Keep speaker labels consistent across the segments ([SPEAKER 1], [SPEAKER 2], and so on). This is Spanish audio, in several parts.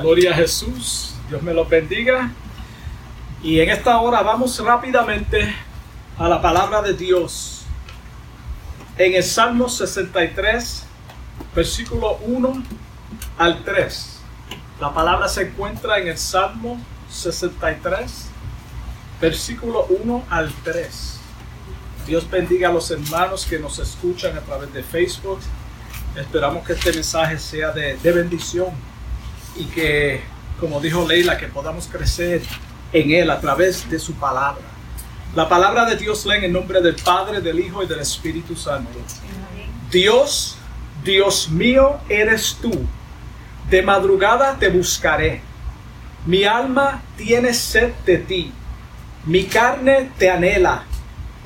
[SPEAKER 1] Gloria a Jesús, Dios me los bendiga. Y en esta hora vamos rápidamente a la palabra de Dios. En el Salmo 63, versículo 1 al 3. La palabra se encuentra en el Salmo 63, versículo 1 al 3. Dios bendiga a los hermanos que nos escuchan a través de Facebook. Esperamos que este mensaje sea de, de bendición y que, como dijo Leila, que podamos crecer en Él a través de su palabra. La palabra de Dios lee en nombre del Padre, del Hijo y del Espíritu Santo. Dios, Dios mío, eres tú. De madrugada te buscaré. Mi alma tiene sed de ti. Mi carne te anhela.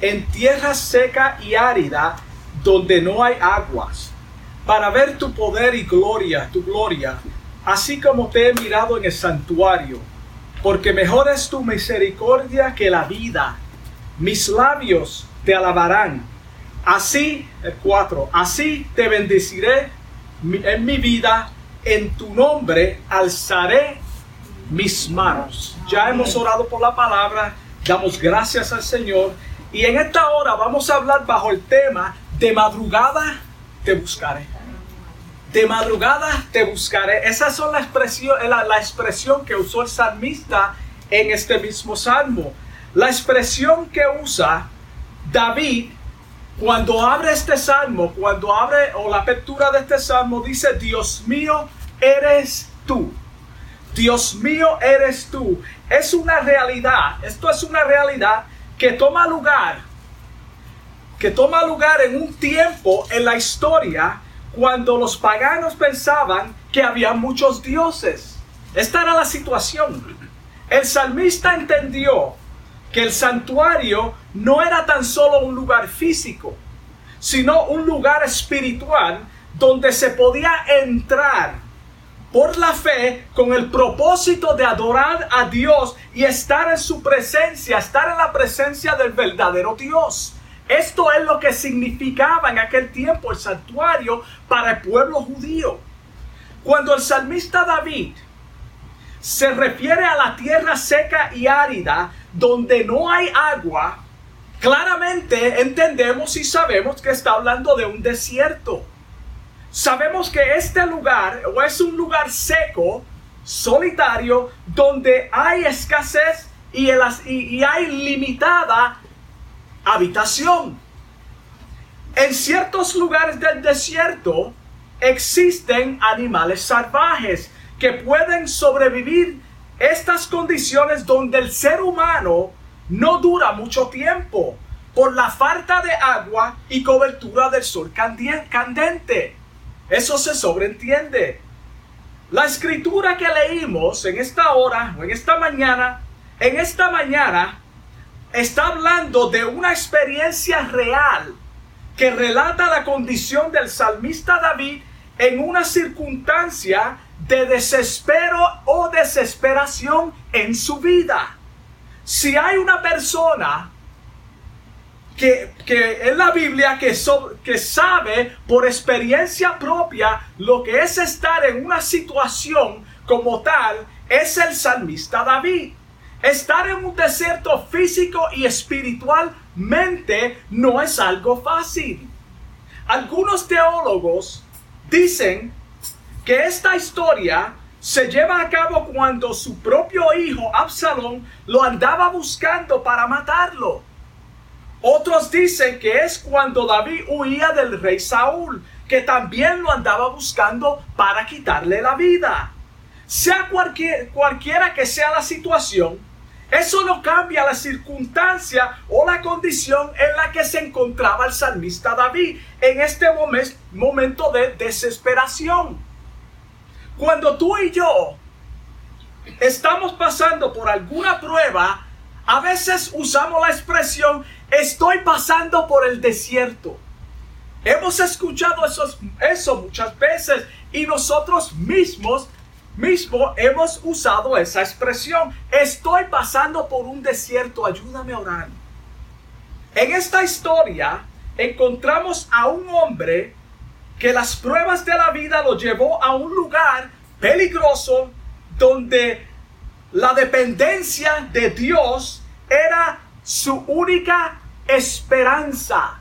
[SPEAKER 1] En tierra seca y árida, donde no hay aguas, para ver tu poder y gloria, tu gloria así como te he mirado en el santuario, porque mejor es tu misericordia que la vida. Mis labios te alabarán. Así, el 4, así te bendeciré en mi vida, en tu nombre alzaré mis manos. Ya hemos orado por la palabra, damos gracias al Señor y en esta hora vamos a hablar bajo el tema de madrugada te buscaré de madrugada te buscaré. Esa es la expresión, la, la expresión que usó el salmista en este mismo salmo. La expresión que usa David cuando abre este salmo, cuando abre o la apertura de este salmo, dice, Dios mío, eres tú. Dios mío, eres tú. Es una realidad, esto es una realidad que toma lugar, que toma lugar en un tiempo en la historia cuando los paganos pensaban que había muchos dioses. Esta era la situación. El salmista entendió que el santuario no era tan solo un lugar físico, sino un lugar espiritual donde se podía entrar por la fe con el propósito de adorar a Dios y estar en su presencia, estar en la presencia del verdadero Dios. Esto es lo que significaba en aquel tiempo el santuario para el pueblo judío. Cuando el salmista David se refiere a la tierra seca y árida donde no hay agua, claramente entendemos y sabemos que está hablando de un desierto. Sabemos que este lugar es un lugar seco, solitario, donde hay escasez y, y hay limitada habitación. En ciertos lugares del desierto existen animales salvajes que pueden sobrevivir estas condiciones donde el ser humano no dura mucho tiempo por la falta de agua y cobertura del sol candente. Eso se sobreentiende. La escritura que leímos en esta hora o en esta mañana, en esta mañana está hablando de una experiencia real que relata la condición del salmista David en una circunstancia de desespero o desesperación en su vida. Si hay una persona que, en la Biblia que, que sabe por experiencia propia lo que es estar en una situación como tal, es el salmista David. Estar en un desierto físico y espiritualmente no es algo fácil. Algunos teólogos dicen que esta historia se lleva a cabo cuando su propio hijo Absalón lo andaba buscando para matarlo. Otros dicen que es cuando David huía del rey Saúl, que también lo andaba buscando para quitarle la vida. Sea cualquiera que sea la situación, eso no cambia la circunstancia o la condición en la que se encontraba el salmista David en este momento de desesperación. Cuando tú y yo estamos pasando por alguna prueba, a veces usamos la expresión estoy pasando por el desierto. Hemos escuchado eso muchas veces y nosotros mismos mismo hemos usado esa expresión. Estoy pasando por un desierto, ayúdame a orar. En esta historia encontramos a un hombre que las pruebas de la vida lo llevó a un lugar peligroso, donde la dependencia de Dios era su única esperanza.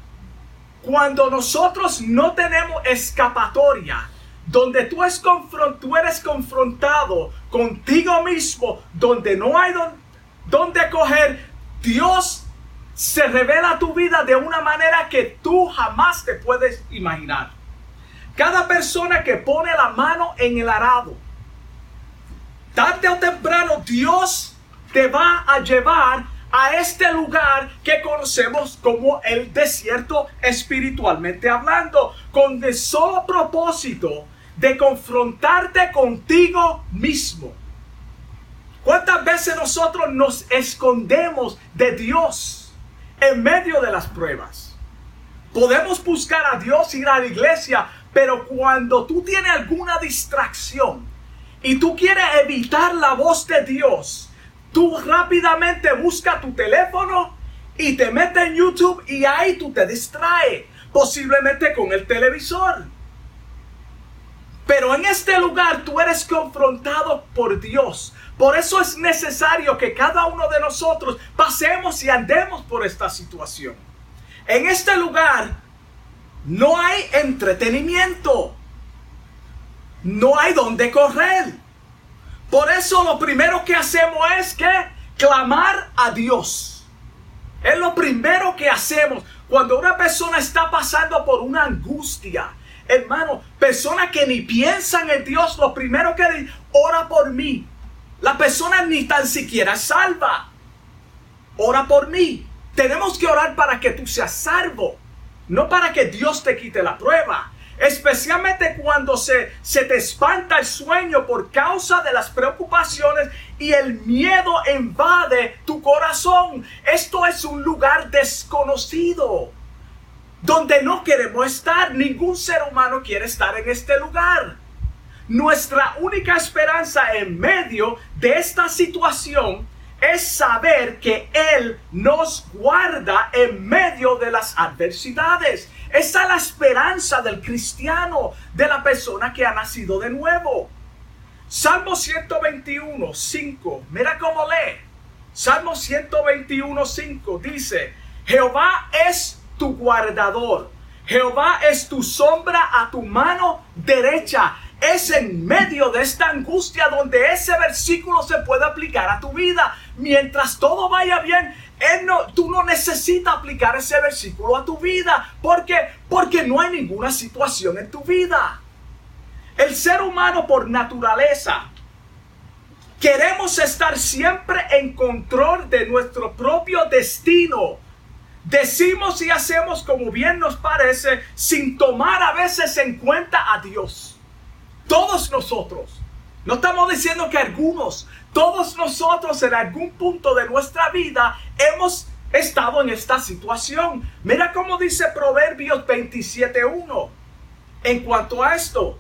[SPEAKER 1] Cuando nosotros no tenemos escapatoria, donde tú, eres confrontado contigo mismo, donde no hay donde coger, Dios se revela a tu vida de una manera que tú jamás te puedes imaginar. Cada persona que pone la mano en el arado, tarde o temprano Dios te va a llevar a este lugar que conocemos como el desierto espiritualmente hablando, con el solo propósito de confrontarte contigo mismo. ¿Cuántas veces nosotros nos escondemos de Dios en medio de las pruebas? Podemos buscar a Dios, ir a la iglesia, pero cuando tú tienes alguna distracción y tú quieres evitar la voz de Dios, tú rápidamente buscas tu teléfono y te metes en YouTube y ahí tú te distraes, posiblemente con el televisor. Pero en este lugar tú eres confrontado por Dios. Por eso es necesario que cada uno de nosotros pasemos y andemos por esta situación. En este lugar no hay entretenimiento. No hay donde correr. Por eso lo primero que hacemos es que clamar a Dios. Es lo primero que hacemos cuando una persona está pasando por una angustia, Hermano, personas que ni piensan en Dios, lo primero que dicen, ora por mí. La persona ni tan siquiera salva. Ora por mí. Tenemos que orar para que tú seas salvo, no para que Dios te quite la prueba. Especialmente cuando se, se te espanta el sueño por causa de las preocupaciones y el miedo invade tu corazón. Esto es un lugar desconocido donde no queremos estar. Ningún ser humano quiere estar en este lugar. Nuestra única esperanza en medio de esta situación es saber que Él nos guarda en medio de las adversidades. Esa es la esperanza del cristiano, de la persona que ha nacido de nuevo. Salmo 121, 5. Mira cómo lee. Salmo 121, 5 dice, Jehová es tu guardador. Jehová es tu sombra a tu mano derecha. Es en medio de esta angustia donde ese versículo se puede aplicar a tu vida. Mientras todo vaya bien, no, tú no necesitas aplicar ese versículo a tu vida. ¿Por qué? Porque no hay ninguna situación en tu vida. El ser humano por naturaleza queremos estar siempre en control de nuestro propio destino. Decimos y hacemos como bien nos parece sin tomar a veces en cuenta a Dios. Todos nosotros. No estamos diciendo que algunos, todos nosotros en algún punto de nuestra vida hemos estado en esta situación. Mira cómo dice Proverbios 27.1. En cuanto a esto,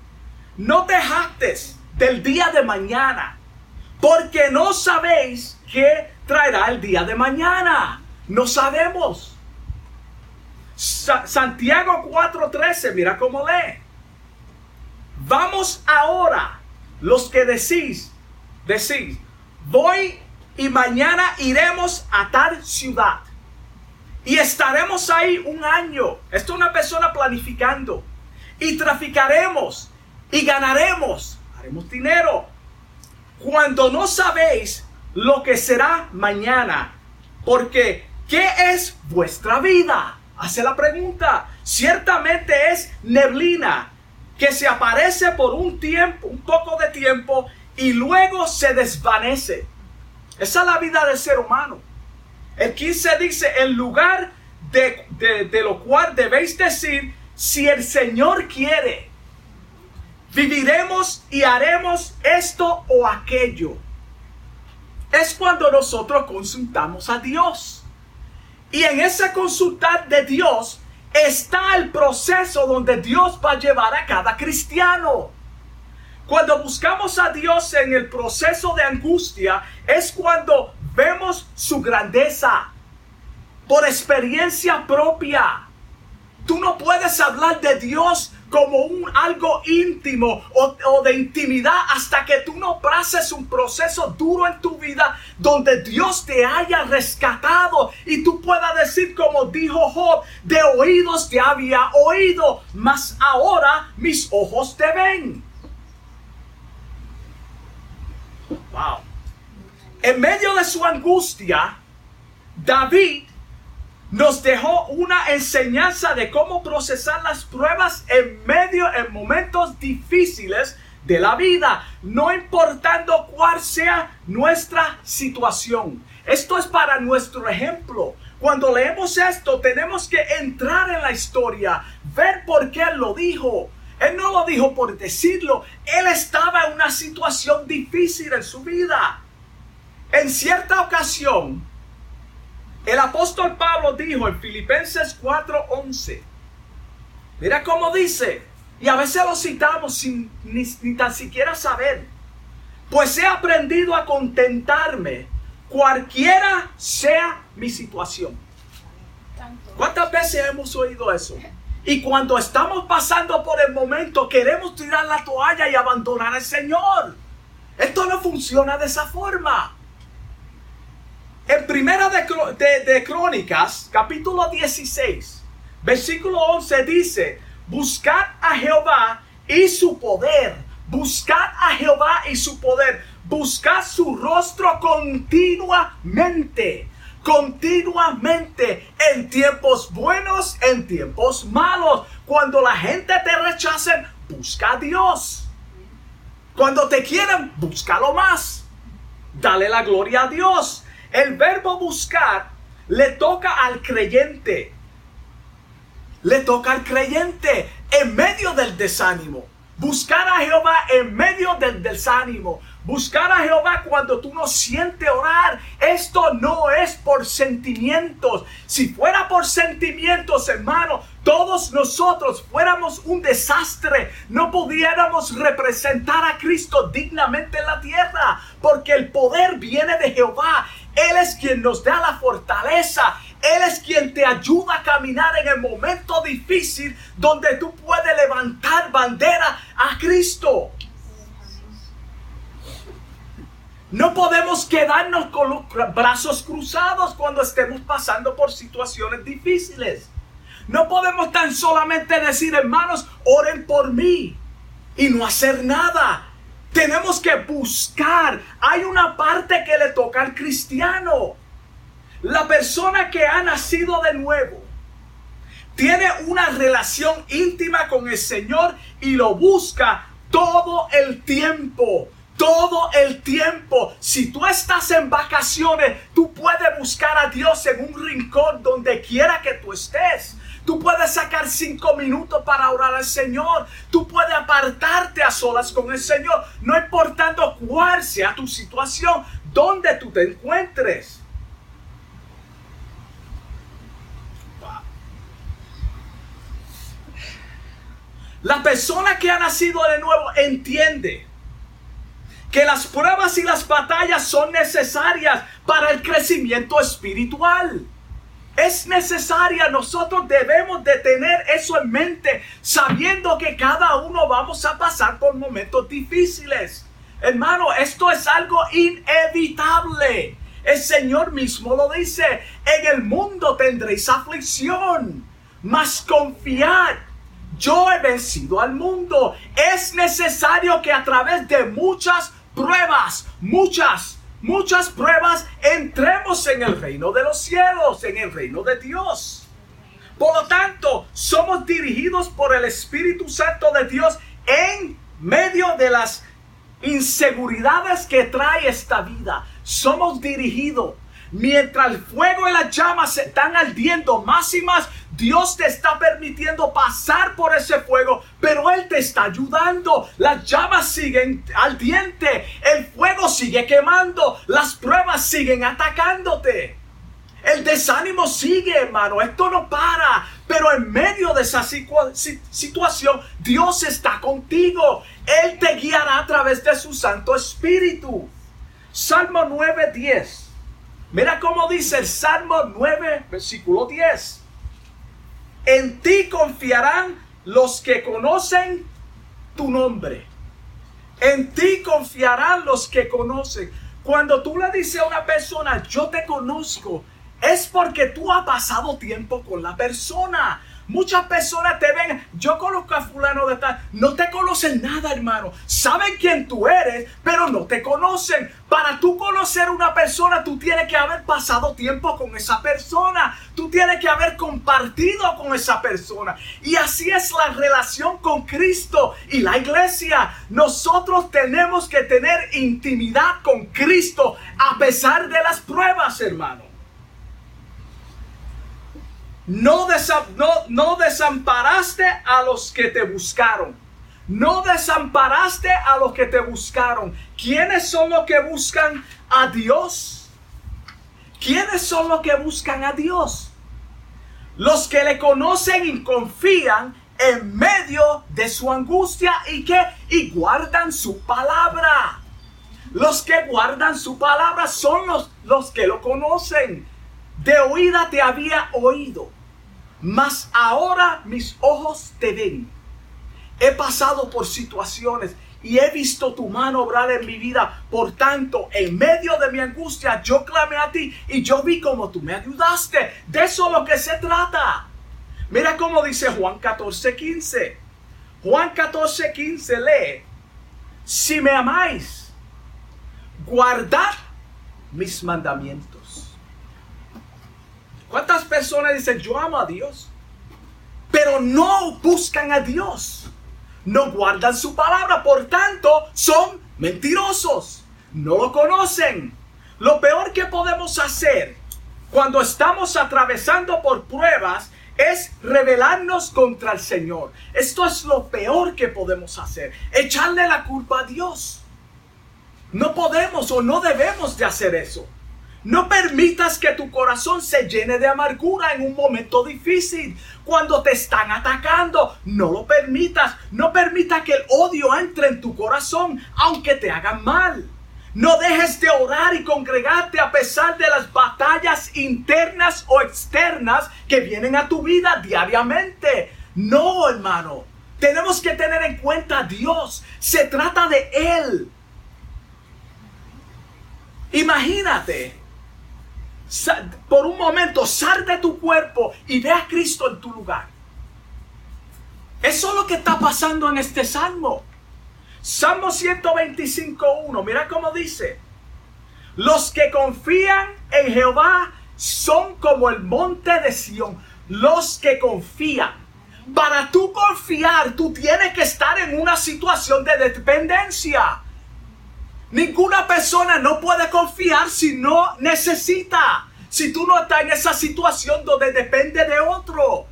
[SPEAKER 1] no te jactes del día de mañana, porque no sabéis qué traerá el día de mañana. No sabemos. Santiago 4:13, mira cómo lee. Vamos ahora, los que decís, decís, voy y mañana iremos a tal ciudad. Y estaremos ahí un año. Esto es una persona planificando. Y traficaremos y ganaremos. Haremos dinero. Cuando no sabéis lo que será mañana. Porque, ¿qué es vuestra vida? Hace la pregunta. Ciertamente es neblina que se aparece por un tiempo, un poco de tiempo y luego se desvanece. Esa es la vida del ser humano. El 15 dice, en lugar de, de lo cual debéis decir, si el Señor quiere, viviremos y haremos esto o aquello. Es cuando nosotros consultamos a Dios. Y en esa consultar de Dios está el proceso donde Dios va a llevar a cada cristiano. Cuando buscamos a Dios en el proceso de angustia es cuando vemos su grandeza por experiencia propia. Tú no puedes hablar de Dios como un algo íntimo o, de intimidad hasta que tú no pases un proceso duro en tu vida donde Dios te haya rescatado y tú puedas decir como dijo Job, de oídos te había oído, mas ahora mis ojos te ven. Wow. En medio de su angustia, David nos dejó una enseñanza de cómo procesar las pruebas en medio, en momentos difíciles de la vida, no importando cuál sea nuestra situación. Esto es para nuestro ejemplo. Cuando leemos esto, tenemos que entrar en la historia, ver por qué él lo dijo. Él no lo dijo por decirlo, él estaba en una situación difícil en su vida. En cierta ocasión, el apóstol Pablo dijo en Filipenses 4:11, mira cómo dice, y a veces lo citamos sin ni, tan siquiera saber, pues he aprendido a contentarme cualquiera sea mi situación. ¿Cuántas veces hemos oído eso? Y cuando estamos pasando por el momento, queremos tirar la toalla y abandonar al Señor. Esto no funciona de esa forma. En Primera de, Crónicas, capítulo 16, versículo 11 dice, buscad a Jehová y su poder, buscad a Jehová y su poder, buscad su rostro continuamente, continuamente, en tiempos buenos, en tiempos malos. Cuando la gente te rechace, busca a Dios. Cuando te quieren, búscalo más. Dale la gloria a Dios. El verbo buscar le toca al creyente. Le toca al creyente en medio del desánimo. Buscar a Jehová en medio del desánimo. Buscar a Jehová cuando tú no sientes orar. Esto no es por sentimientos. Si fuera por sentimientos, hermano, todos nosotros fuéramos un desastre. No pudiéramos representar a Cristo dignamente en la tierra. Porque el poder viene de Jehová. Él es quien nos da la fortaleza. Él es quien te ayuda a caminar en el momento difícil donde tú puedes levantar bandera a Cristo. No podemos quedarnos con los brazos cruzados cuando estemos pasando por situaciones difíciles. No podemos tan solamente decir, hermanos, oren por mí y no hacer nada. Tenemos que buscar. Hay una parte que le cristiano. La persona que ha nacido de nuevo tiene una relación íntima con el Señor y lo busca todo el tiempo todo el tiempo. Si tú estás en vacaciones, tú puedes buscar a Dios en un rincón donde quiera que tú estés. Tú puedes sacar cinco minutos para orar al Señor. Tú puedes apartarte a solas con el Señor, no importando cuál sea tu situación, donde tú te encuentres. La persona que ha nacido de nuevo entiende que las pruebas y las batallas son necesarias para el crecimiento espiritual. Es necesaria, nosotros debemos de tener eso en mente, sabiendo que cada uno vamos a pasar por momentos difíciles. Hermano, esto es algo inevitable. El Señor mismo lo dice, en el mundo tendréis aflicción, mas confiad, yo he vencido al mundo. Es necesario que a través de muchas pruebas, muchas, muchas pruebas, entremos en el reino de los cielos, en el reino de Dios. Por lo tanto, somos dirigidos por el Espíritu Santo de Dios en medio de las inseguridades que trae esta vida. Somos dirigidos. Mientras el fuego y las llamas se están ardiendo más y más, Dios te está permitiendo pasar por ese fuego, pero Él te está ayudando. Las llamas siguen al diente, el fuego sigue quemando, las pruebas siguen atacándote. El desánimo sigue, hermano, esto no para. Pero en medio de esa situación, Dios está contigo. Él te guiará a través de su Santo Espíritu. Salmo 9:10. Mira cómo dice el Salmo 9, versículo 10. En ti confiarán los que conocen tu nombre. En ti confiarán los que conocen. Cuando tú le dices a una persona, yo te conozco, es porque tú has pasado tiempo con la persona. Muchas personas te ven, yo conozco a fulano de tal, no te conocen nada, hermano. Saben quién tú eres, pero no te conocen. Para tú conocer una persona, tú tienes que haber pasado tiempo con esa persona. Tú tienes que haber compartido con esa persona. Y así es la relación con Cristo y la iglesia. Nosotros tenemos que tener intimidad con Cristo a pesar de las pruebas, hermano. No, no, desamparaste a los que te buscaron. No desamparaste a los que te buscaron. ¿Quiénes son los que buscan a Dios? ¿Quiénes son los que buscan a Dios? Los que le conocen y confían en medio de su angustia y que y guardan su palabra. Los que guardan su palabra son los, los que lo conocen. De oída te había oído mas ahora mis ojos te ven. He pasado por situaciones y he visto tu mano obrar en mi vida. Por tanto, en medio de mi angustia, yo clamé a ti y yo vi como tú me ayudaste. De eso es lo que se trata. Mira cómo dice Juan 14, 15. Juan 14, 15 lee. Si me amáis, guardad mis mandamientos. ¿Cuántas personas dicen, yo amo a Dios? Pero no buscan a Dios. No guardan su palabra. Por tanto, son mentirosos. No lo conocen. Lo peor que podemos hacer cuando estamos atravesando por pruebas es rebelarnos contra el Señor. Esto es lo peor que podemos hacer. Echarle la culpa a Dios. No podemos o no debemos de hacer eso. No permitas que tu corazón se llene de amargura en un momento difícil. Cuando te están atacando, no lo permitas. No permita que el odio entre en tu corazón, aunque te hagan mal. No dejes de orar y congregarte a pesar de las batallas internas o externas que vienen a tu vida diariamente. No, hermano. Tenemos que tener en cuenta a Dios. Se trata de Él. Imagínate por un momento, sal de tu cuerpo y ve a Cristo en tu lugar. Eso es lo que está pasando en este salmo. Salmo 125.1, mira cómo dice. Los que confían en Jehová son como el monte de Sión. Los que confían. Para tú confiar, tú tienes que estar en una situación de dependencia. Ninguna persona no puede confiar si no necesita. Si tú no estás en esa situación donde depende de otro.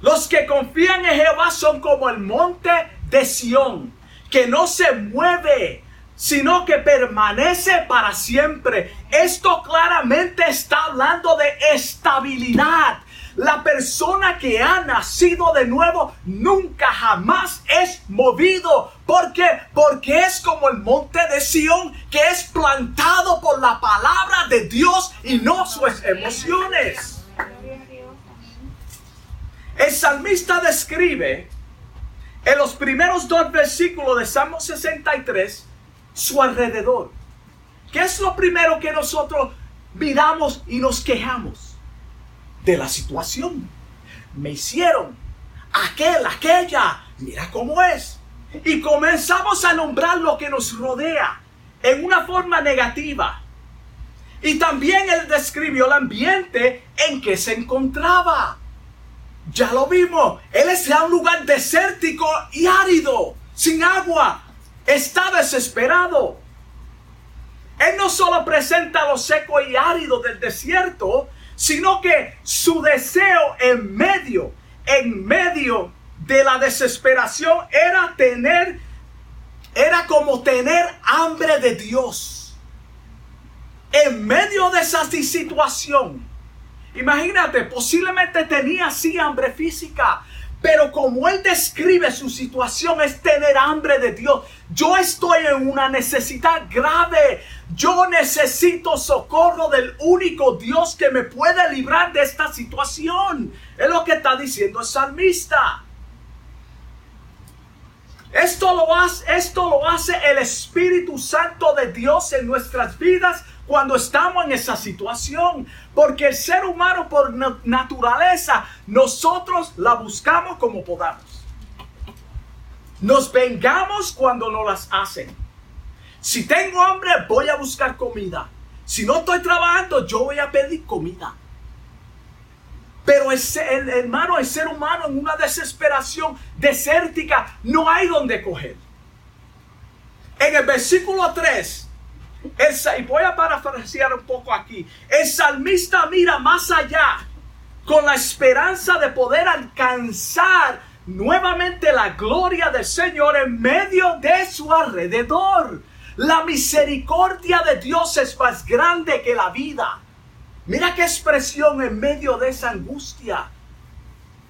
[SPEAKER 1] Los que confían en Jehová son como el monte de Sión, que no se mueve, sino que permanece para siempre. Esto claramente está hablando de estabilidad. La persona que ha nacido de nuevo nunca jamás es movido. ¿Por qué? Porque es como el monte de Sión que es plantado por la palabra de Dios y no sus emociones. El salmista describe en los primeros dos versículos de Salmo 63 su alrededor. ¿Qué es lo primero que nosotros miramos y nos quejamos? De la situación. Me hicieron aquel, aquella, mira cómo es. Y comenzamos a nombrar lo que nos rodea en una forma negativa. Y también él describió el ambiente en que se encontraba. Ya lo vimos. Él es ya un lugar desértico y árido, sin agua. Está desesperado. Él no solo presenta lo seco y árido del desierto, sino que su deseo en medio, en medio de la desesperación era tener, era como tener hambre de Dios. En medio de esa situación, imagínate, posiblemente tenía así hambre física, pero como él describe su situación es tener hambre de Dios. Yo estoy en una necesidad grave. Yo necesito socorro del único Dios que me puede librar de esta situación. Es lo que está diciendo el salmista. Esto lo, hace, esto lo hace el Espíritu Santo de Dios en nuestras vidas cuando estamos en esa situación. Porque el ser humano por naturaleza, nosotros la buscamos como podamos. Nos vengamos cuando nos las hacen. Si tengo hambre, voy a buscar comida. Si no estoy trabajando, yo voy a pedir comida. Pero el, hermano, el ser humano en una desesperación desértica no hay donde coger. En el versículo 3, el, y voy a parafrasear un poco aquí, el salmista mira más allá con la esperanza de poder alcanzar nuevamente la gloria del Señor en medio de su alrededor. La misericordia de Dios es más grande que la vida. Mira qué expresión en medio de esa angustia.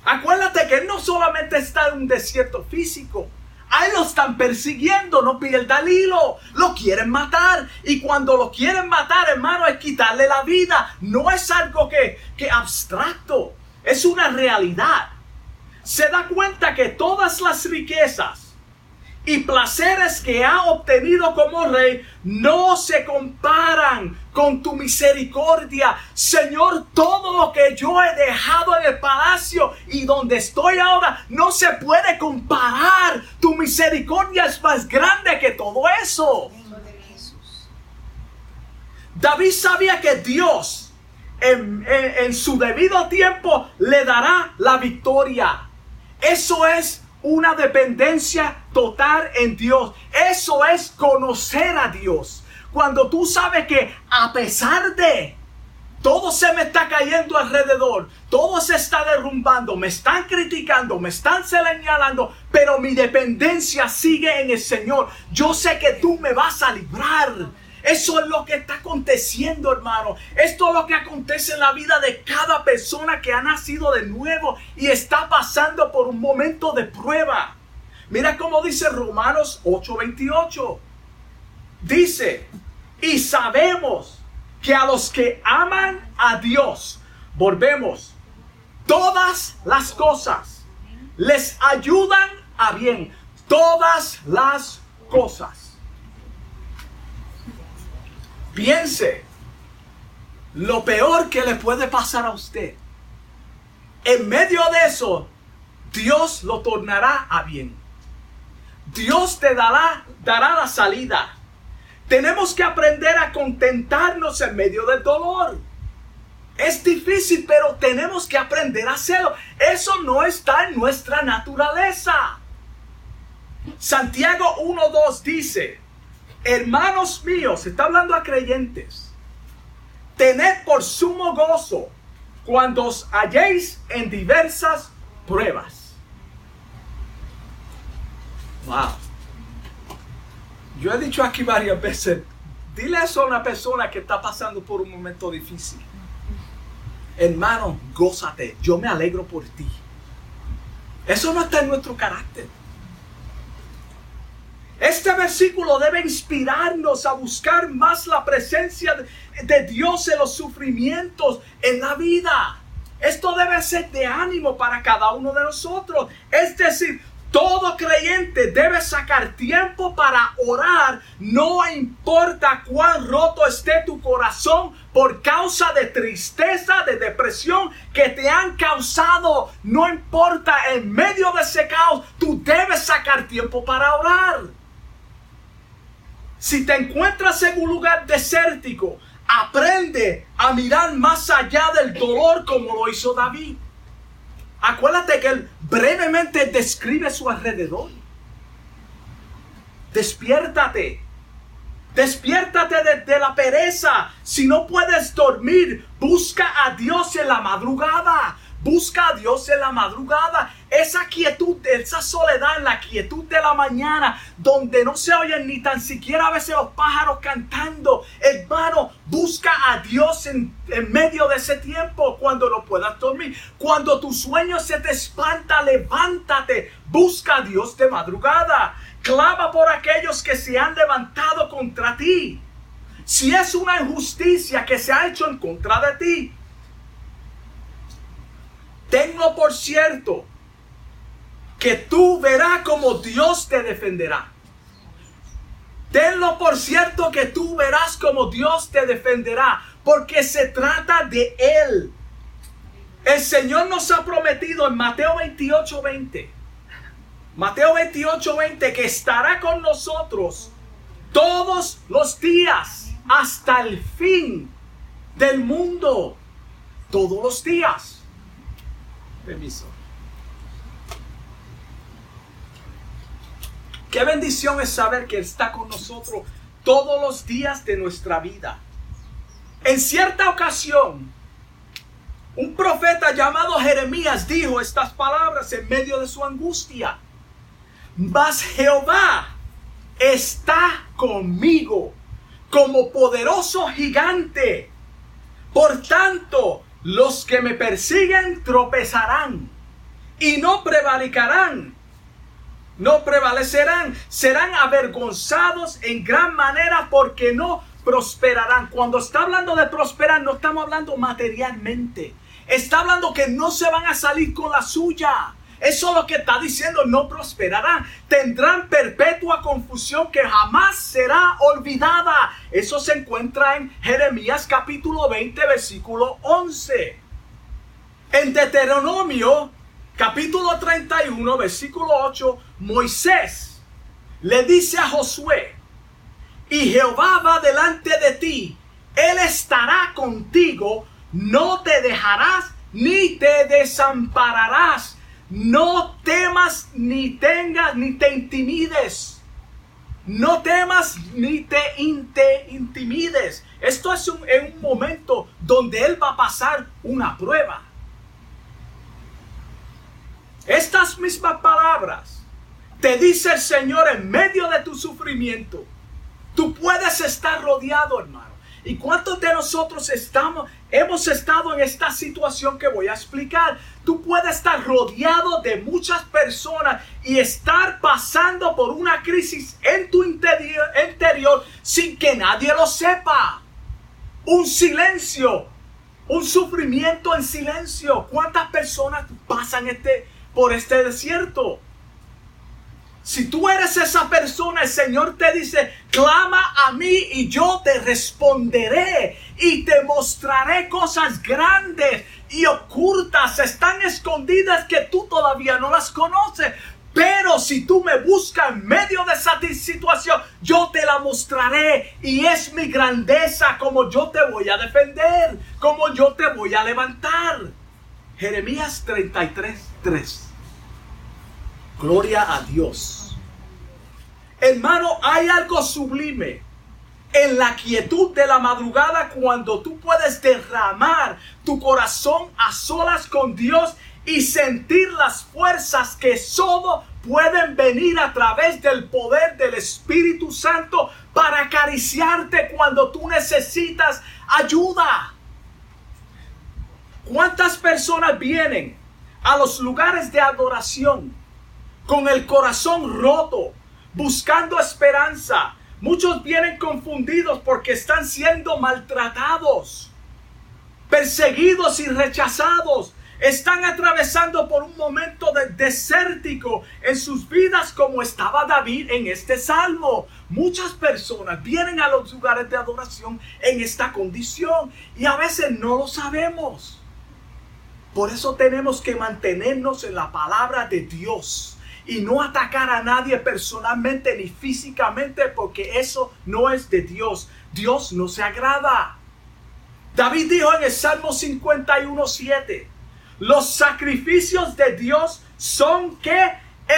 [SPEAKER 1] Acuérdate que no solamente está en un desierto físico. A él lo están persiguiendo, no pierda el hilo. Lo quieren matar. Y cuando lo quieren matar, hermano, es quitarle la vida. No es algo que, que abstracto. Es una realidad. Se da cuenta que todas las riquezas y placeres que ha obtenido como rey no se comparan con tu misericordia. Señor, todo lo que yo he dejado en el palacio y donde estoy ahora no se puede comparar. Tu misericordia es más grande que todo eso. David sabía que Dios en, en su debido tiempo le dará la victoria. Eso es una dependencia total en Dios. Eso es conocer a Dios. Cuando tú sabes que a pesar de todo se me está cayendo alrededor, todo se está derrumbando, me están criticando, me están señalando, pero mi dependencia sigue en el Señor. Yo sé que tú me vas a librar. Eso es lo que está aconteciendo, hermano. Esto es lo que acontece en la vida de cada persona que ha nacido de nuevo y está pasando por un momento de prueba. Mira cómo dice Romanos 8:28. Dice, y sabemos que a los que aman a Dios, volvemos, todas las cosas les ayudan a bien. Todas las cosas. Piense lo peor que le puede pasar a usted. En medio de eso, Dios lo tornará a bien. Dios te dará, dará la salida. Tenemos que aprender a contentarnos en medio del dolor. Es difícil, pero tenemos que aprender a hacerlo. Eso no está en nuestra naturaleza. Santiago 1.2 dice, Hermanos míos, está hablando a creyentes. Tened por sumo gozo cuando os halléis en diversas pruebas. Wow. Yo he dicho aquí varias veces, dile eso a una persona que está pasando por un momento difícil. Hermano, gózate, yo me alegro por ti. Eso no está en nuestro carácter. Este versículo debe inspirarnos a buscar más la presencia de Dios en los sufrimientos en la vida. Esto debe ser de ánimo para cada uno de nosotros. Es decir, todo creyente debe sacar tiempo para orar, no importa cuán roto esté tu corazón por causa de tristeza, de depresión que te han causado. No importa, en medio de ese caos, tú debes sacar tiempo para orar. Si te encuentras en un lugar desértico, aprende a mirar más allá del dolor como lo hizo David. Acuérdate que él brevemente describe su alrededor. Despiértate. Despiértate de, la pereza. Si no puedes dormir, busca a Dios en la madrugada. Busca a Dios en la madrugada. Esa quietud, esa soledad la quietud de la mañana, donde no se oyen ni tan siquiera a veces los pájaros cantando. Hermano, busca a Dios en, en medio de ese tiempo cuando no puedas dormir. Cuando tu sueño se te espanta, levántate. Busca a Dios de madrugada. Clama por aquellos que se han levantado contra ti. Si es una injusticia que se ha hecho en contra de ti, Tengo por cierto que tú verás como Dios te defenderá. Tenlo por cierto que tú verás como Dios te defenderá, porque se trata de Él. El Señor nos ha prometido en Mateo 28, 20. Mateo 28, 20 que estará con nosotros todos los días hasta el fin del mundo. Todos los días. Permiso. Qué bendición es saber que está con nosotros todos los días de nuestra vida. En cierta ocasión, un profeta llamado Jeremías dijo estas palabras en medio de su angustia. Mas Jehová está conmigo como poderoso gigante. Por tanto, los que me persiguen tropezarán y no prevalecerán no prevalecerán, serán avergonzados en gran manera porque no prosperarán. Cuando está hablando de prosperar, no estamos hablando materialmente. Está hablando que no se van a salir con la suya. Eso es lo que está diciendo, no prosperarán. Tendrán perpetua confusión que jamás será olvidada. Eso se encuentra en Jeremías capítulo 20, versículo 11. En Deuteronomio capítulo 31, versículo 8, Moisés le dice a Josué, y Jehová va delante de ti, Él estará contigo, no te dejarás ni te desampararás, no temas ni tengas ni te intimides. No temas ni te, intimides. Esto es un, un momento donde Él va a pasar una prueba. Estas mismas palabras te dice el Señor en medio de tu sufrimiento. Tú puedes estar rodeado, hermano. ¿Y cuántos de nosotros estamos, hemos estado en esta situación que voy a explicar? Tú puedes estar rodeado de muchas personas y estar pasando por una crisis en tu interior, interior sin que nadie lo sepa. Un silencio, un sufrimiento en silencio. ¿Cuántas personas pasan este por este desierto. Si tú eres esa persona, el Señor te dice, clama a mí y yo te responderé y te mostraré cosas grandes y ocultas, están escondidas que tú todavía no las conoces. Pero si tú me buscas en medio de esa situación, yo te la mostraré. Y es mi grandeza como yo te voy a defender, como yo te voy a levantar. Jeremías 33, 3. Gloria a Dios. Hermano, hay algo sublime en la quietud de la madrugada cuando tú puedes derramar tu corazón a solas con Dios y sentir las fuerzas que solo pueden venir a través del poder del Espíritu Santo para acariciarte cuando tú necesitas ayuda. ¿Cuántas personas vienen a los lugares de adoración con el corazón roto, buscando esperanza. Muchos vienen confundidos porque están siendo maltratados, perseguidos y rechazados. Están atravesando por un momento de desértico en sus vidas como estaba David en este salmo. Muchas personas vienen a los lugares de adoración en esta condición y a veces no lo sabemos. Por eso tenemos que mantenernos en la palabra de Dios y no atacar a nadie personalmente ni físicamente porque eso no es de Dios. Dios no se agrada. David dijo en el Salmo 51.7, los sacrificios de Dios son que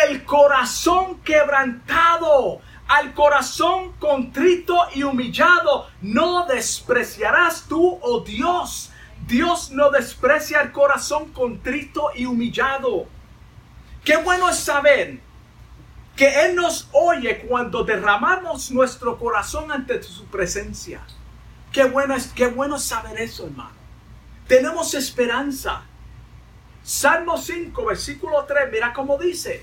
[SPEAKER 1] el corazón quebrantado, al corazón contrito y humillado, no despreciarás tú, oh Dios. Dios no desprecia el corazón contrito y humillado. Qué bueno es saber que Él nos oye cuando derramamos nuestro corazón ante su presencia. Qué bueno es, qué bueno saber eso, hermano. Tenemos esperanza. Salmo 5, versículo 3, mira cómo dice.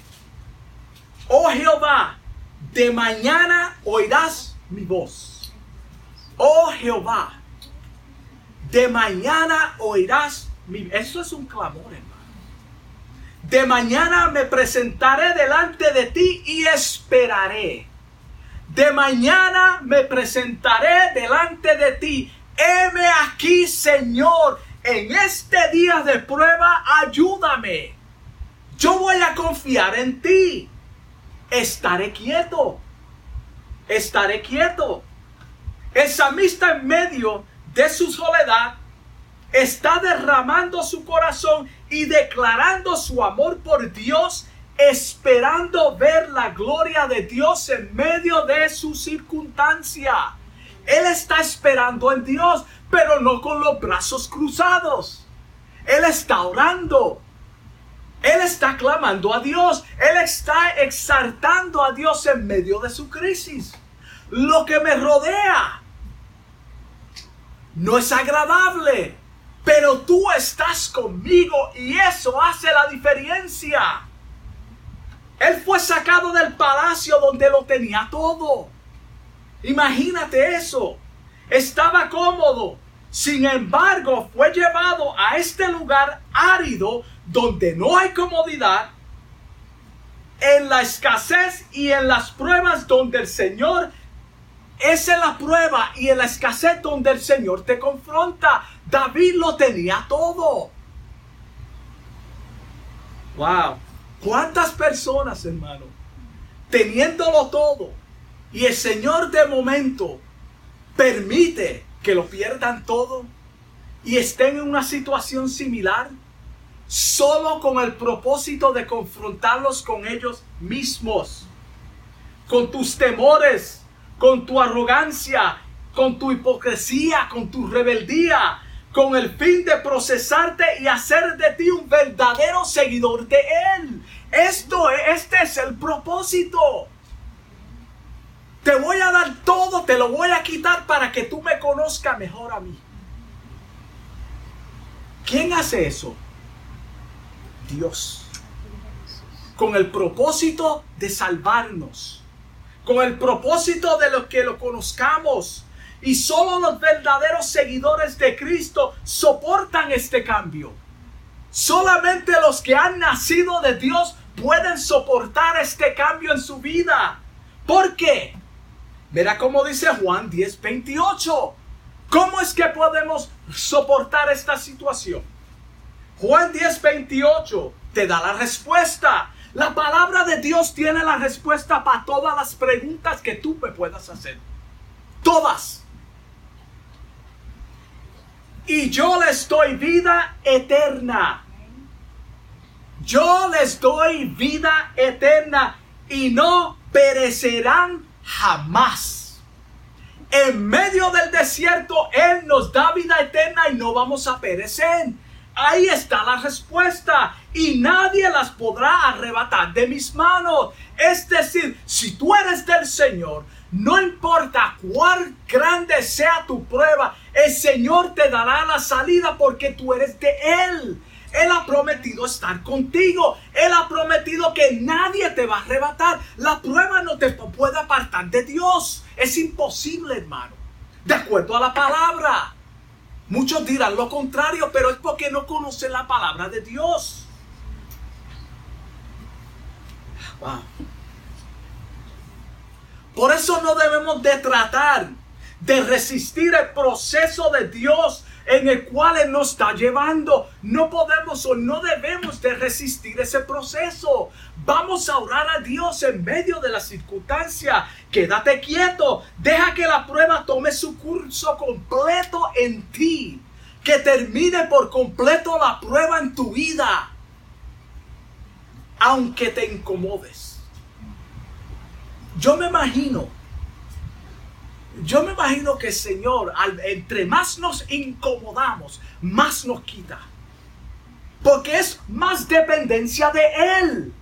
[SPEAKER 1] Oh Jehová, de mañana oirás mi voz. Oh Jehová, de mañana oirás mi Eso es un clamor, hermano. De mañana me presentaré delante de ti y esperaré. De mañana me presentaré delante de ti. Heme aquí, Señor, en este día de prueba, ayúdame. Yo voy a confiar en ti. Estaré quieto. Estaré quieto. El samista en medio de su soledad está derramando su corazón y declarando su amor por Dios, esperando ver la gloria de Dios en medio de su circunstancia. Él está esperando en Dios, pero no con los brazos cruzados. Él está orando. Él está clamando a Dios. Él está exaltando a Dios en medio de su crisis. Lo que me rodea no es agradable, pero tú estás conmigo y eso hace la diferencia. Él fue sacado del palacio donde lo tenía todo. Imagínate eso. Estaba cómodo. Sin embargo, fue llevado a este lugar árido donde no hay comodidad, en la escasez y en las pruebas donde el Señor esa es la prueba y en la escasez donde el Señor te confronta. David lo tenía todo. Wow. ¿Cuántas personas, hermano, teniéndolo todo y el Señor de momento permite que lo pierdan todo y estén en una situación similar solo con el propósito de confrontarlos con ellos mismos, con tus temores, con tu arrogancia, con tu hipocresía, con tu rebeldía, con el fin de procesarte y hacer de ti un verdadero seguidor de Él. Esto, este es el propósito. Te voy a dar todo, te lo voy a quitar para que tú me conozcas mejor a mí. ¿Quién hace eso? Dios. Con el propósito de salvarnos con el propósito de los que lo conozcamos. Y solo los verdaderos seguidores de Cristo soportan este cambio. Solamente los que han nacido de Dios pueden soportar este cambio en su vida. ¿Por qué? Verá cómo dice Juan 10:28. ¿Cómo es que podemos soportar esta situación? Juan 10:28 te da la respuesta. La palabra de Dios tiene la respuesta para todas las preguntas que tú me puedas hacer. Todas. Y yo les doy vida eterna. Yo les doy vida eterna y no perecerán jamás. En medio del desierto, Él nos da vida eterna y no vamos a perecer. Ahí está la respuesta y nadie las podrá arrebatar de mis manos. Es decir, si tú eres del Señor, no importa cuán grande sea tu prueba, el Señor te dará la salida porque tú eres de Él. Él ha prometido estar contigo. Él ha prometido que nadie te va a arrebatar. La prueba no te puede apartar de Dios. Es imposible, hermano. De acuerdo a la palabra. Muchos dirán lo contrario, pero es porque no conocen la palabra de Dios. Por eso no debemos de tratar de resistir el proceso de Dios en el cual Él nos está llevando. No podemos o no debemos de resistir ese proceso. Vamos a orar a Dios en medio de la circunstancia. Quédate quieto. Deja que la prueba tome su curso completo en ti. Que termine por completo la prueba en tu vida. Aunque te incomodes. Yo me imagino yo me imagino que el Señor, entre más nos incomodamos, más nos quita. Porque es más dependencia de Él.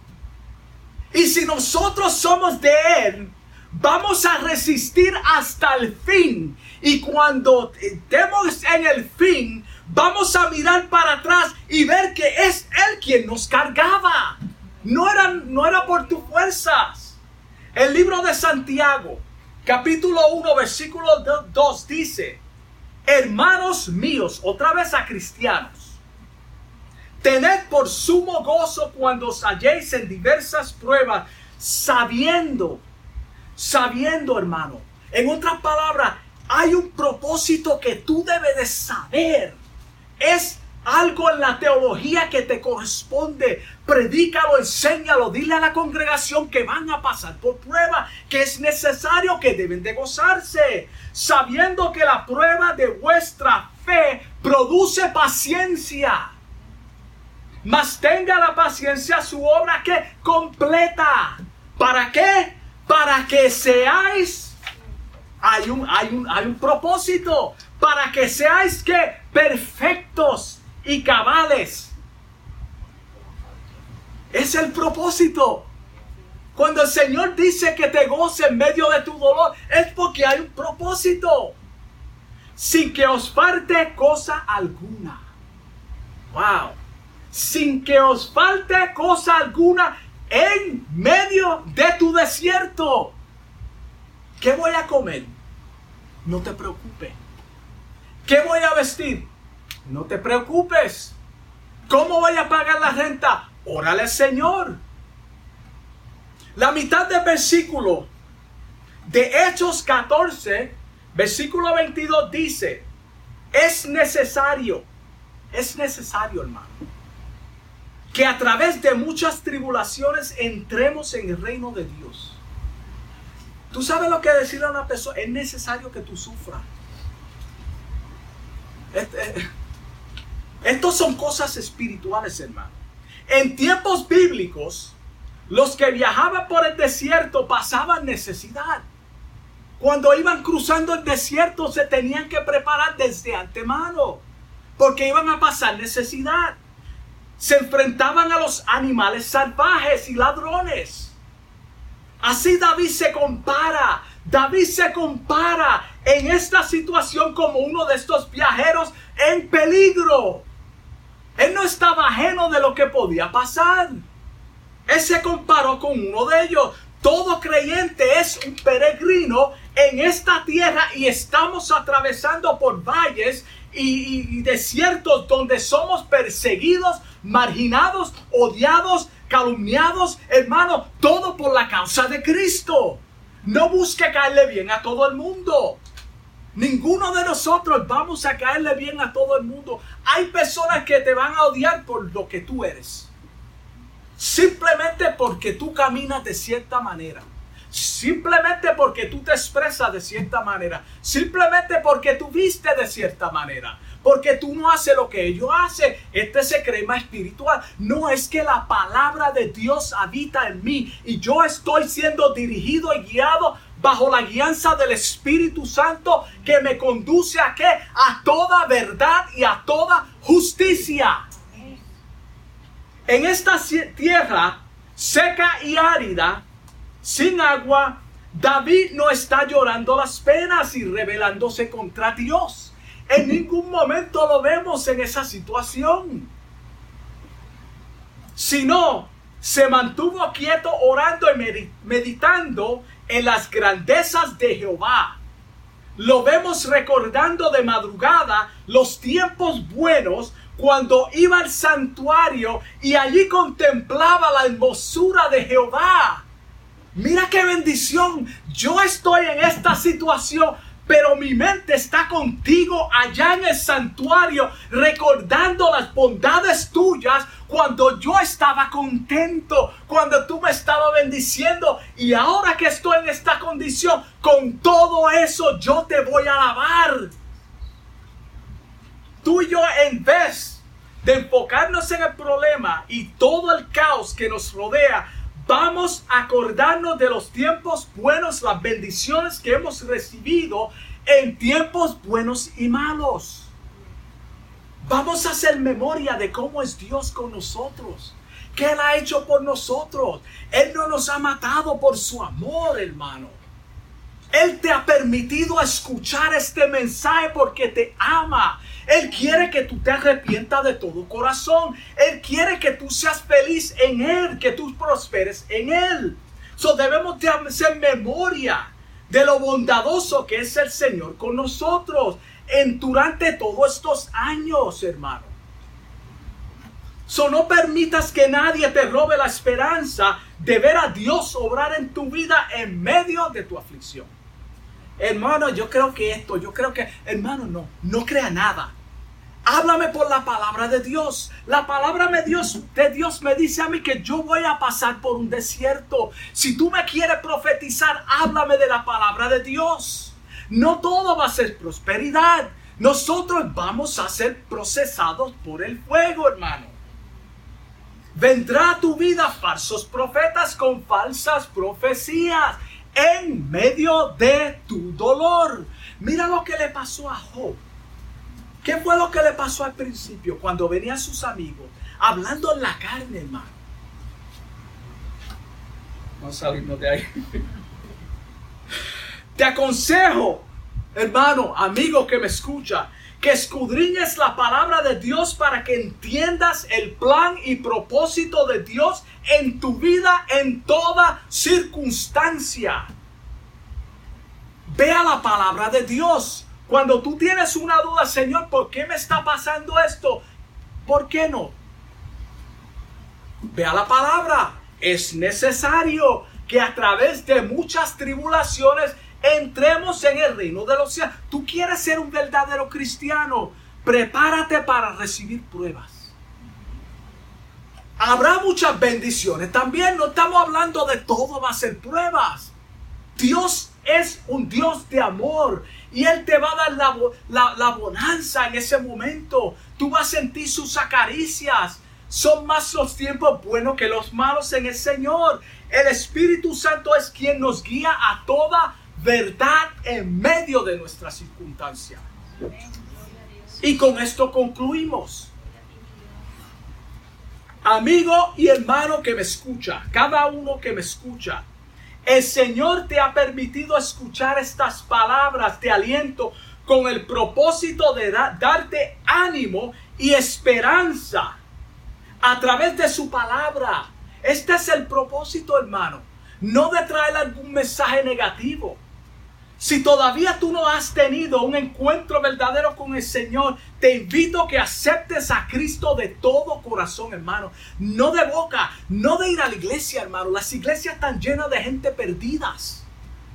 [SPEAKER 1] Y si nosotros somos de Él, vamos a resistir hasta el fin. Y cuando estemos en el fin, vamos a mirar para atrás y ver que es Él quien nos cargaba. No era, no era por tus fuerzas. El libro de Santiago, capítulo 1, versículo 2 dice, hermanos míos, otra vez a cristianos, Tened por sumo gozo cuando os halléis en diversas pruebas, sabiendo, sabiendo hermano. En otras palabras, hay un propósito que tú debes de saber. Es algo en la teología que te corresponde. Predícalo, enséñalo, dile a la congregación que van a pasar por prueba, que es necesario que deben de gozarse, sabiendo que la prueba de vuestra fe produce paciencia. Mas tenga la paciencia su obra que completa. ¿Para qué? Para que seáis. Hay un, hay un, hay un propósito. Para que seáis que perfectos y cabales. Es el propósito. Cuando el Señor dice que te goce en medio de tu dolor, es porque hay un propósito. Sin que os falte cosa alguna. Wow sin que os falte cosa alguna en medio de tu desierto. ¿Qué voy a comer? No te preocupes. ¿Qué voy a vestir? No te preocupes. ¿Cómo voy a pagar la renta? Órale, Señor. La mitad del versículo de Hechos 14, versículo 22 dice, es necesario, es necesario, hermano que a través de muchas tribulaciones entremos en el reino de Dios. Tú sabes lo que decirle a una persona, es necesario que tú sufras. Este, estos son cosas espirituales, hermano. En tiempos bíblicos, los que viajaban por el desierto pasaban necesidad. Cuando iban cruzando el desierto se tenían que preparar desde antemano, porque iban a pasar necesidad se enfrentaban a los animales salvajes y ladrones. Así David se compara, David se compara en esta situación como uno de estos viajeros en peligro. Él no estaba ajeno de lo que podía pasar. Él se comparó con uno de ellos. Todo creyente es un peregrino en esta tierra y estamos atravesando por valles y, desiertos donde somos perseguidos, marginados, odiados, calumniados, hermano, todo por la causa de Cristo. No busque caerle bien a todo el mundo. Ninguno de nosotros vamos a caerle bien a todo el mundo. Hay personas que te van a odiar por lo que tú eres. Simplemente porque tú caminas de cierta manera. Simplemente porque tú te expresas de cierta manera. Simplemente porque tú viste de cierta manera porque tú no haces lo que ellos hacen. Este se cree más espiritual. No es que la palabra de Dios habita en mí y yo estoy siendo dirigido y guiado bajo la guianza del Espíritu Santo que me conduce a qué? A toda verdad y a toda justicia. En esta tierra seca y árida, sin agua, David no está llorando las penas y rebelándose contra Dios. En ningún momento lo vemos en esa situación. Sino se mantuvo quieto orando y meditando en las grandezas de Jehová. Lo vemos recordando de madrugada los tiempos buenos cuando iba al santuario y allí contemplaba la hermosura de Jehová. Mira qué bendición. Yo estoy en esta situación pero mi mente está contigo allá en el santuario, recordando las bondades tuyas cuando yo estaba contento, cuando tú me estabas bendiciendo. Y ahora que estoy en esta condición, con todo eso yo te voy a alabar. Tú y yo en vez de enfocarnos en el problema y todo el caos que nos rodea, Vamos a acordarnos de los tiempos buenos, las bendiciones que hemos recibido en tiempos buenos y malos. Vamos a hacer memoria de cómo es Dios con nosotros. ¿Qué Él ha hecho por nosotros? Él no nos ha matado por su amor, hermano. Él te ha permitido escuchar este mensaje porque te ama. Él quiere que tú te arrepientas de todo corazón. Él quiere que tú seas feliz en Él, que tú prosperes en Él. So debemos de hacer memoria de lo bondadoso que es el Señor con nosotros en durante todos estos años, hermano. So no permitas que nadie te robe la esperanza de ver a Dios obrar en tu vida en medio de tu aflicción. Hermano, yo creo que esto, yo creo que, hermano, no, no crea nada. Háblame por la palabra de Dios. La palabra de Dios, de Dios me dice a mí que yo voy a pasar por un desierto. Si tú me quieres profetizar, háblame de la palabra de Dios. No todo va a ser prosperidad. Nosotros vamos a ser procesados por el fuego, hermano. Vendrá a tu vida falsos profetas con falsas profecías en medio de tu dolor. Mira lo que le pasó a Job. ¿Qué fue lo que le pasó al principio cuando venían sus amigos hablando en la carne, hermano? Vamos a salirnos de ahí. Te aconsejo, hermano, amigo que me escucha, que escudriñes la palabra de Dios para que entiendas el plan y propósito de Dios en tu vida en toda circunstancia. Vea la palabra de Dios. Cuando tú tienes una duda, Señor, ¿por qué me está pasando esto? ¿Por qué no? Vea la palabra. Es necesario que a través de muchas tribulaciones entremos en el reino de los cielos. Tú quieres ser un verdadero cristiano. Prepárate para recibir pruebas. Habrá muchas bendiciones. También no estamos hablando de todo va a ser pruebas. Dios es un Dios de amor y Él te va a dar la, la, bonanza en ese momento. Tú vas a sentir sus acaricias. Son más los tiempos buenos que los malos en el Señor. El Espíritu Santo es quien nos guía a toda verdad en medio de nuestras circunstancias. Y con esto concluimos. Amigo y hermano que me escucha, cada uno que me escucha, el Señor te ha permitido escuchar estas palabras de aliento con el propósito de darte ánimo y esperanza a través de su palabra. Este es el propósito, hermano. No de traer algún mensaje negativo. Si todavía tú no has tenido un encuentro verdadero con el Señor, te invito a que aceptes a Cristo de todo corazón, hermano. No de boca, no de ir a la iglesia, hermano. Las iglesias están llenas de gente perdidas.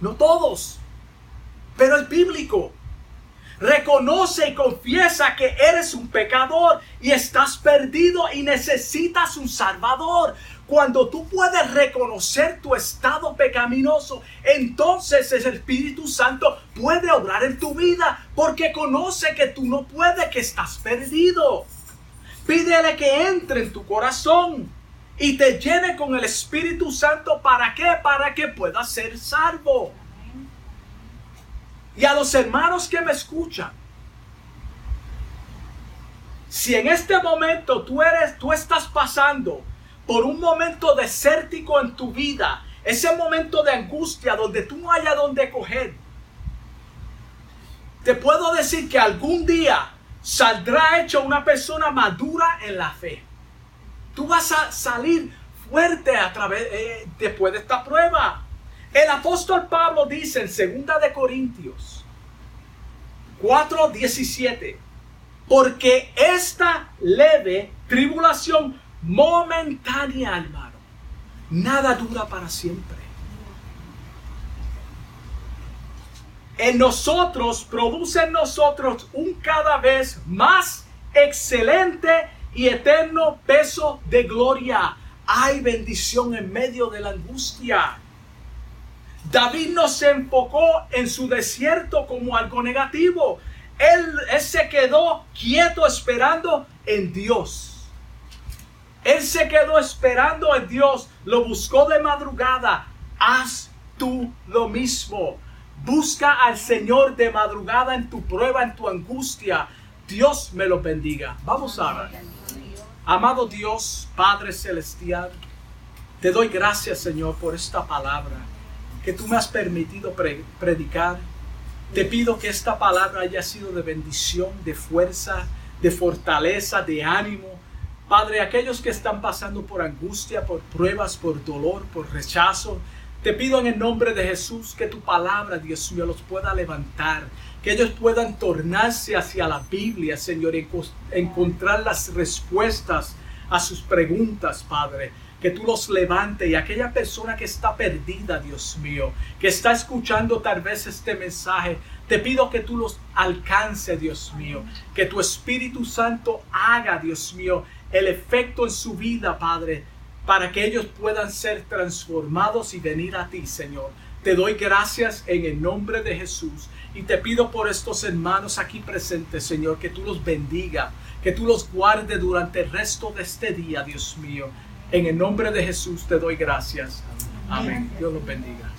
[SPEAKER 1] No todos, pero el bíblico. Reconoce y confiesa que eres un pecador y estás perdido y necesitas un salvador. Cuando tú puedes reconocer tu estado pecaminoso, entonces el Espíritu Santo puede obrar en tu vida porque conoce que tú no puedes, que estás perdido. Pídele que entre en tu corazón y te llene con el Espíritu Santo. ¿Para? Para que puedas ser salvo. Y a los hermanos que me escuchan, si en este momento tú eres, tú estás pasando por un momento desértico en tu vida, ese momento de angustia donde tú no hayas donde coger, te puedo decir que algún día saldrá hecho una persona madura en la fe. Tú vas a salir fuerte a través eh, después de esta prueba. El apóstol Pablo dice en 2 de Corintios 4:17, porque esta leve tribulación momentánea, hermano. Nada dura para siempre. En nosotros produce en nosotros un cada vez más excelente y eterno peso de gloria. Hay bendición en medio de la angustia. David no se enfocó en su desierto como algo negativo. Él, se quedó quieto esperando en Dios. Él se quedó esperando en Dios, lo buscó de madrugada. Haz tú lo mismo. Busca al Señor de madrugada en tu prueba, en tu angustia. Dios me lo bendiga. Vamos a ver. Amado Dios, Padre Celestial, te doy gracias, Señor, por esta palabra que tú me has permitido predicar. Te pido que esta palabra haya sido de bendición, de fuerza, de fortaleza, de ánimo Padre, aquellos que están pasando por angustia, por pruebas, por dolor, por rechazo, te pido en el nombre de Jesús que tu palabra, Dios mío, los pueda levantar, que ellos puedan tornarse hacia la Biblia, Señor, y encontrar las respuestas a sus preguntas, Padre que tú los levantes y aquella persona que está perdida, Dios mío, que está escuchando tal vez este mensaje, te pido que tú los alcance, Dios mío, que tu Espíritu Santo haga, Dios mío, el efecto en su vida, Padre, para que ellos puedan ser transformados y venir a ti, Señor. Te doy gracias en el nombre de Jesús y te pido por estos hermanos aquí presentes, Señor, que tú los bendiga, que tú los guardes durante el resto de este día, Dios mío. En el nombre de Jesús te doy gracias. Amén. Dios los bendiga.